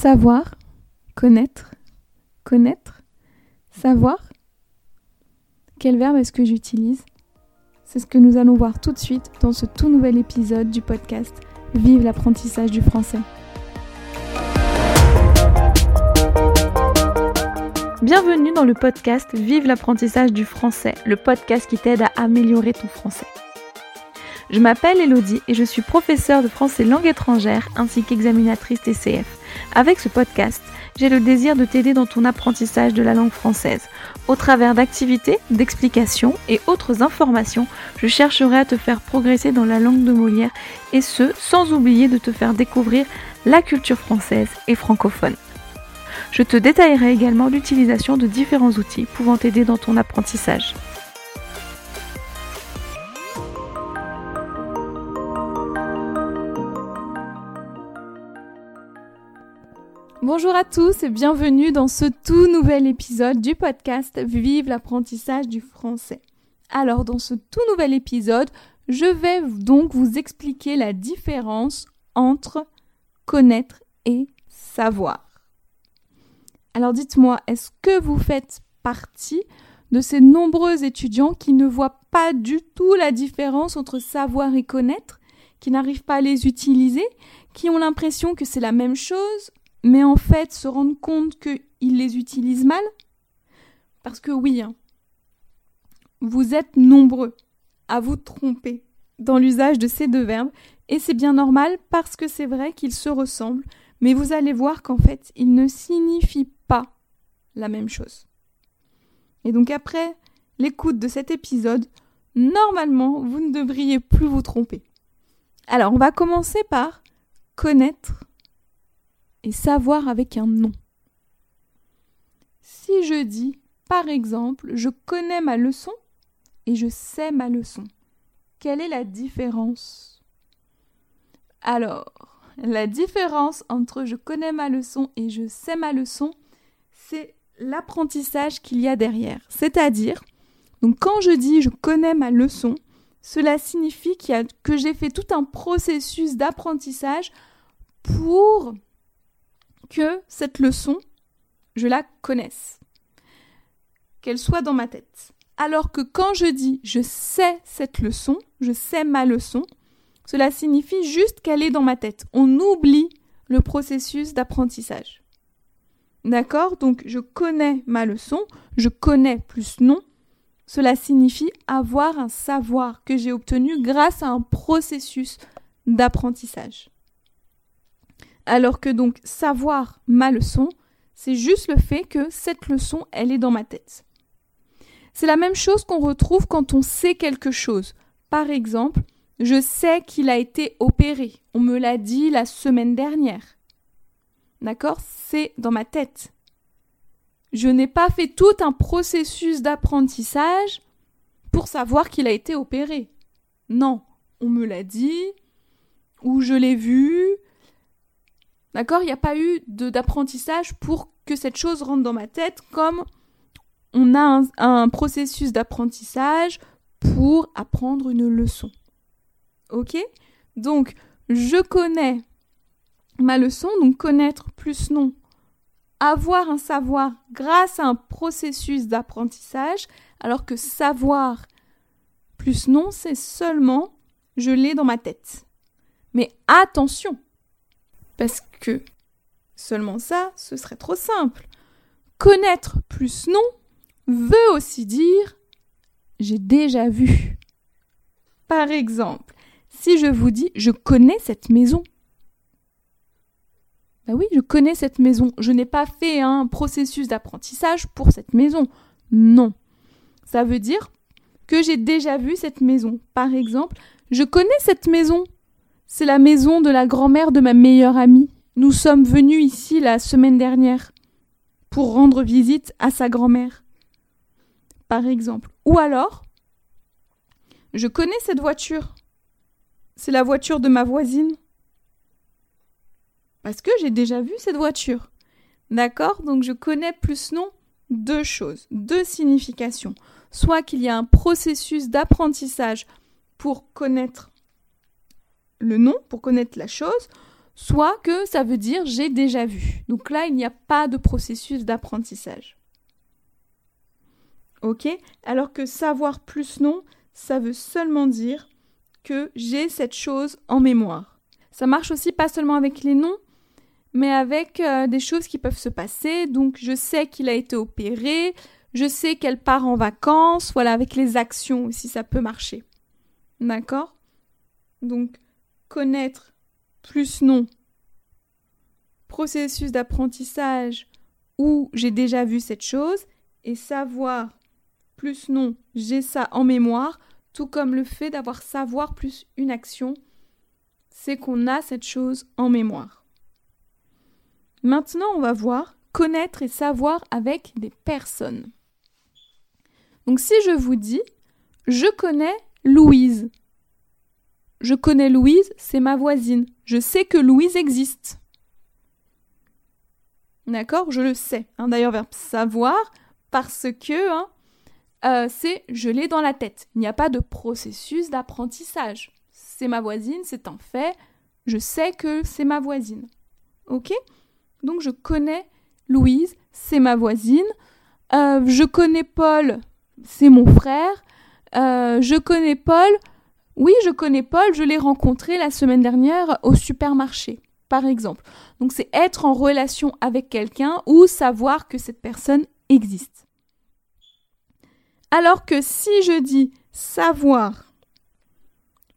Savoir, connaître, connaître, savoir. Quel verbe est-ce que j'utilise? C'est ce que nous allons voir tout de suite dans ce tout nouvel épisode du podcast Vive l'apprentissage du français. Bienvenue dans le podcast Vive l'apprentissage du français, le podcast qui t'aide à améliorer ton français. Je m'appelle Elodie et je suis professeure de français langue étrangère ainsi qu'examinatrice TCF. Avec ce podcast, j'ai le désir de t'aider dans ton apprentissage de la langue française. Au travers d'activités, d'explications et autres informations, je chercherai à te faire progresser dans la langue de Molière et ce, sans oublier de te faire découvrir la culture française et francophone. Je te détaillerai également l'utilisation de différents outils pouvant t'aider dans ton apprentissage. Bonjour à tous et bienvenue dans ce tout nouvel épisode du podcast Vive l'apprentissage du français. Alors dans ce tout nouvel épisode, je vais donc vous expliquer la différence entre connaître et savoir. Alors dites-moi, est-ce que vous faites partie de ces nombreux étudiants qui ne voient pas du tout la différence entre savoir et connaître, qui n'arrivent pas à les utiliser, qui ont l'impression que c'est la même chose, mais en fait se rendent compte qu'ils les utilisent mal? Parce que oui, hein, vous êtes nombreux à vous tromper dans l'usage de ces deux verbes, et c'est bien normal parce que c'est vrai qu'ils se ressemblent, mais vous allez voir qu'en fait, ils ne signifient pas la même chose. Et donc après l'écoute de cet épisode, normalement, vous ne devriez plus vous tromper. Alors, on va commencer par connaître savoir avec un nom. Si je dis, par exemple, je connais ma leçon et je sais ma leçon, quelle est la différence? Alors, la différence entre je connais ma leçon et je sais ma leçon, c'est l'apprentissage qu'il y a derrière. C'est-à-dire, donc quand je dis je connais ma leçon, cela signifie que j'ai fait tout un processus d'apprentissage pour que cette leçon, je la connaisse, qu'elle soit dans ma tête. Alors que quand je dis je sais cette leçon, je sais ma leçon, cela signifie juste qu'elle est dans ma tête. On oublie le processus d'apprentissage. D'accord? Donc je connais ma leçon, je connais plus non. Cela signifie avoir un savoir que j'ai obtenu grâce à un processus d'apprentissage. Alors que donc savoir ma leçon, c'est juste le fait que cette leçon, elle est dans ma tête. C'est la même chose qu'on retrouve quand on sait quelque chose. Par exemple, je sais qu'il a été opéré. On me l'a dit la semaine dernière. D'accord? C'est dans ma tête. Je n'ai pas fait tout un processus d'apprentissage pour savoir qu'il a été opéré. Non, on me l'a dit, ou je l'ai vu, D'accord? Il n'y a pas eu d'apprentissage pour que cette chose rentre dans ma tête comme on a un, processus d'apprentissage pour apprendre une leçon. Ok? Donc, je connais ma leçon, donc connaître plus non, avoir un savoir grâce à un processus d'apprentissage, alors que savoir plus non, c'est seulement je l'ai dans ma tête. Mais attention, parce que seulement ça, ce serait trop simple. Connaître plus non veut aussi dire j'ai déjà vu. Par exemple, si je vous dis je connais cette maison. Ben oui, je connais cette maison. Je n'ai pas fait un processus d'apprentissage pour cette maison. Non. Ça veut dire que j'ai déjà vu cette maison. Par exemple, je connais cette maison. C'est la maison de la grand-mère de ma meilleure amie. Nous sommes venus ici la semaine dernière pour rendre visite à sa grand-mère. Par exemple. Ou alors, je connais cette voiture. C'est la voiture de ma voisine. Parce que j'ai déjà vu cette voiture. D'accord? Donc je connais plus non deux choses, deux significations. Soit qu'il y a un processus d'apprentissage pour connaître le nom, pour connaître la chose, soit que ça veut dire j'ai déjà vu. Donc là, il n'y a pas de processus d'apprentissage. Ok? Alors que savoir plus non, ça veut seulement dire que j'ai cette chose en mémoire. Ça marche aussi pas seulement avec les noms, mais avec euh, des choses qui peuvent se passer. Donc je sais qu'il a été opéré, je sais qu'elle part en vacances, voilà, avec les actions aussi, ça peut marcher. D'accord? Donc connaître plus non, processus d'apprentissage où j'ai déjà vu cette chose, et savoir plus non, j'ai ça en mémoire, tout comme le fait d'avoir savoir plus une action, c'est qu'on a cette chose en mémoire. Maintenant, on va voir connaître et savoir avec des personnes. Donc si je vous dis, je connais Louise. Je connais Louise, c'est ma voisine. Je sais que Louise existe. D'accord Je le sais. Hein. D'ailleurs, verbe savoir, parce que hein, euh, c'est je l'ai dans la tête. Il n'y a pas de processus d'apprentissage. C'est ma voisine, c'est un fait. Je sais que c'est ma voisine. Ok? Donc je connais Louise, c'est ma voisine. Euh, je connais Paul, c'est mon frère. Euh, je connais Paul. Oui, je connais Paul, je l'ai rencontré la semaine dernière au supermarché, par exemple. Donc c'est être en relation avec quelqu'un ou savoir que cette personne existe. Alors que si je dis savoir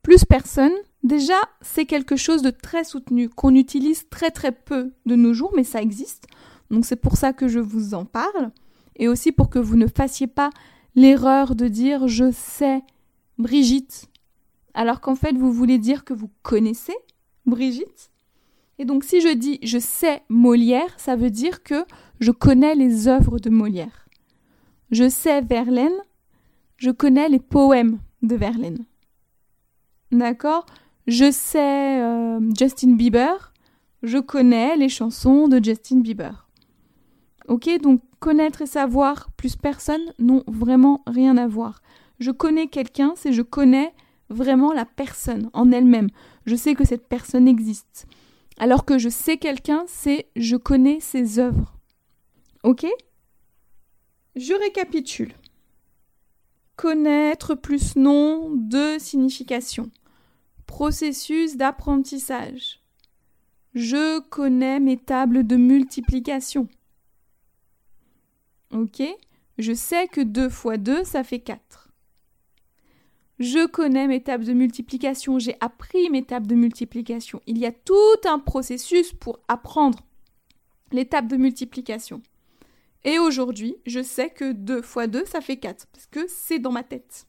plus personne, déjà c'est quelque chose de très soutenu qu'on utilise très très peu de nos jours, mais ça existe. Donc c'est pour ça que je vous en parle et aussi pour que vous ne fassiez pas l'erreur de dire je sais Brigitte alors qu'en fait vous voulez dire que vous connaissez Brigitte. Et donc si je dis je sais Molière, ça veut dire que je connais les œuvres de Molière. Je sais Verlaine, je connais les poèmes de Verlaine. D'accord? Je sais euh, Justin Bieber, je connais les chansons de Justin Bieber. Ok, donc connaître et savoir plus personne n'ont vraiment rien à voir. Je connais quelqu'un, c'est je connais vraiment la personne en elle-même. Je sais que cette personne existe. Alors que je sais quelqu'un, c'est je connais ses œuvres. Ok? Je récapitule. Connaître plus nom de signification. Processus d'apprentissage. Je connais mes tables de multiplication. Ok? Je sais que 2 fois 2, ça fait 4. Je connais mes tables de multiplication, j'ai appris mes tables de multiplication. Il y a tout un processus pour apprendre les tables de multiplication. Et aujourd'hui, je sais que 2 fois 2, ça fait 4, parce que c'est dans ma tête.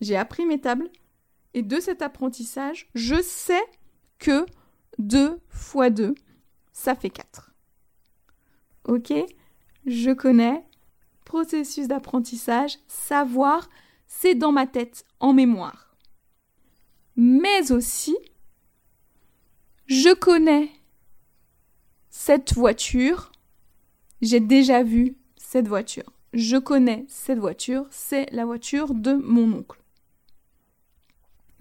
J'ai appris mes tables, et de cet apprentissage, je sais que 2 fois 2, ça fait 4. Ok? Je connais. Processus d'apprentissage, savoir, c'est dans ma tête, en mémoire. Mais aussi, je connais cette voiture j'ai déjà vu cette voiture. Je connais cette voiture. C'est la voiture de mon oncle.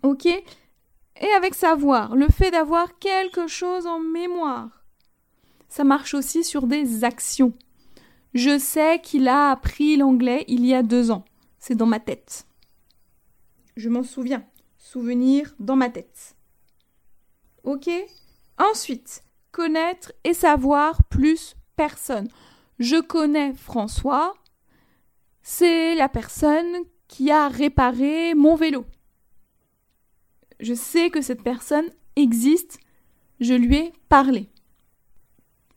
Ok? Et avec savoir, le fait d'avoir quelque chose en mémoire, ça marche aussi sur des actions. Je sais qu'il a appris l'anglais il y a deux ans. C'est dans ma tête. Je m'en souviens. Souvenir dans ma tête. Ok? Ensuite, connaître et savoir plus personne je connais François, c'est la personne qui a réparé mon vélo. Je sais que cette personne existe, je lui ai parlé.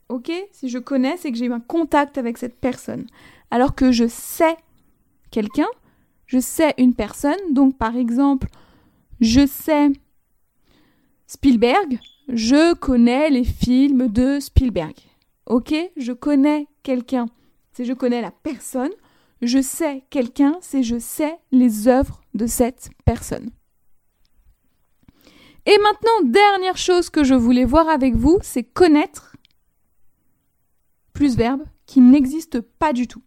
Ok? Si je connais, c'est que j'ai eu un contact avec cette personne. Alors que je sais quelqu'un, je sais une personne, donc par exemple, je sais Spielberg, je connais les films de Spielberg. Ok Je connais quelqu'un, c'est je connais la personne. Je sais quelqu'un, c'est je sais les œuvres de cette personne. Et maintenant, dernière chose que je voulais voir avec vous, c'est connaître plus verbe qui n'existe pas du tout.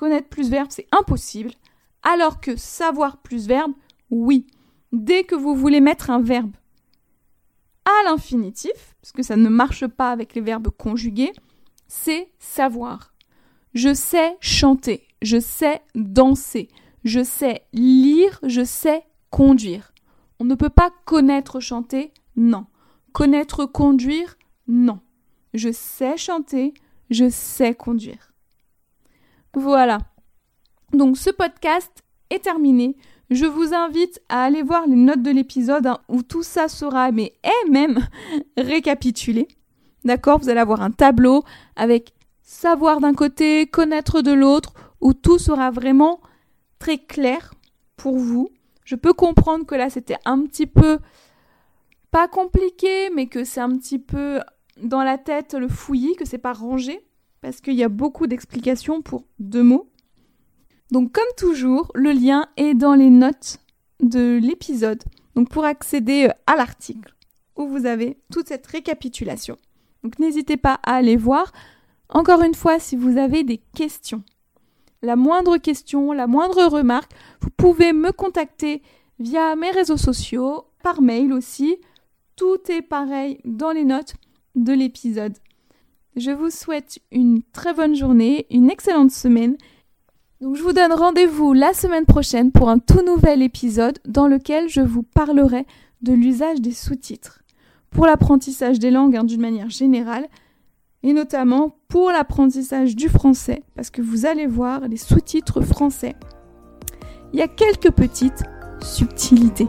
Connaître plus verbe, c'est impossible, alors que savoir plus verbe, oui. Dès que vous voulez mettre un verbe à l'infinitif, parce que ça ne marche pas avec les verbes conjugués, c'est savoir. Je sais chanter, je sais danser, je sais lire, je sais conduire. On ne peut pas connaître chanter, non. Connaître conduire, non. Je sais chanter, je sais conduire. Voilà. Donc ce podcast est terminé. Je vous invite à aller voir les notes de l'épisode hein, où tout ça sera, mais est même récapitulé. D'accord? Vous allez avoir un tableau avec savoir d'un côté, connaître de l'autre, où tout sera vraiment très clair pour vous. Je peux comprendre que là c'était un petit peu pas compliqué, mais que c'est un petit peu dans la tête le fouillis, que c'est pas rangé, parce qu'il y a beaucoup d'explications pour deux mots. Donc comme toujours, le lien est dans les notes de l'épisode. Donc pour accéder euh, à l'article où vous avez toute cette récapitulation. Donc n'hésitez pas à aller voir. Encore une fois, si vous avez des questions, la moindre question, la moindre remarque, vous pouvez me contacter via mes réseaux sociaux, par mail aussi. Tout est pareil dans les notes de l'épisode. Je vous souhaite une très bonne journée, une excellente semaine. Donc je vous donne rendez-vous la semaine prochaine pour un tout nouvel épisode dans lequel je vous parlerai de l'usage des sous-titres pour l'apprentissage des langues hein, d'une manière générale et notamment pour l'apprentissage du français parce que vous allez voir les sous-titres français. Il y a quelques petites subtilités.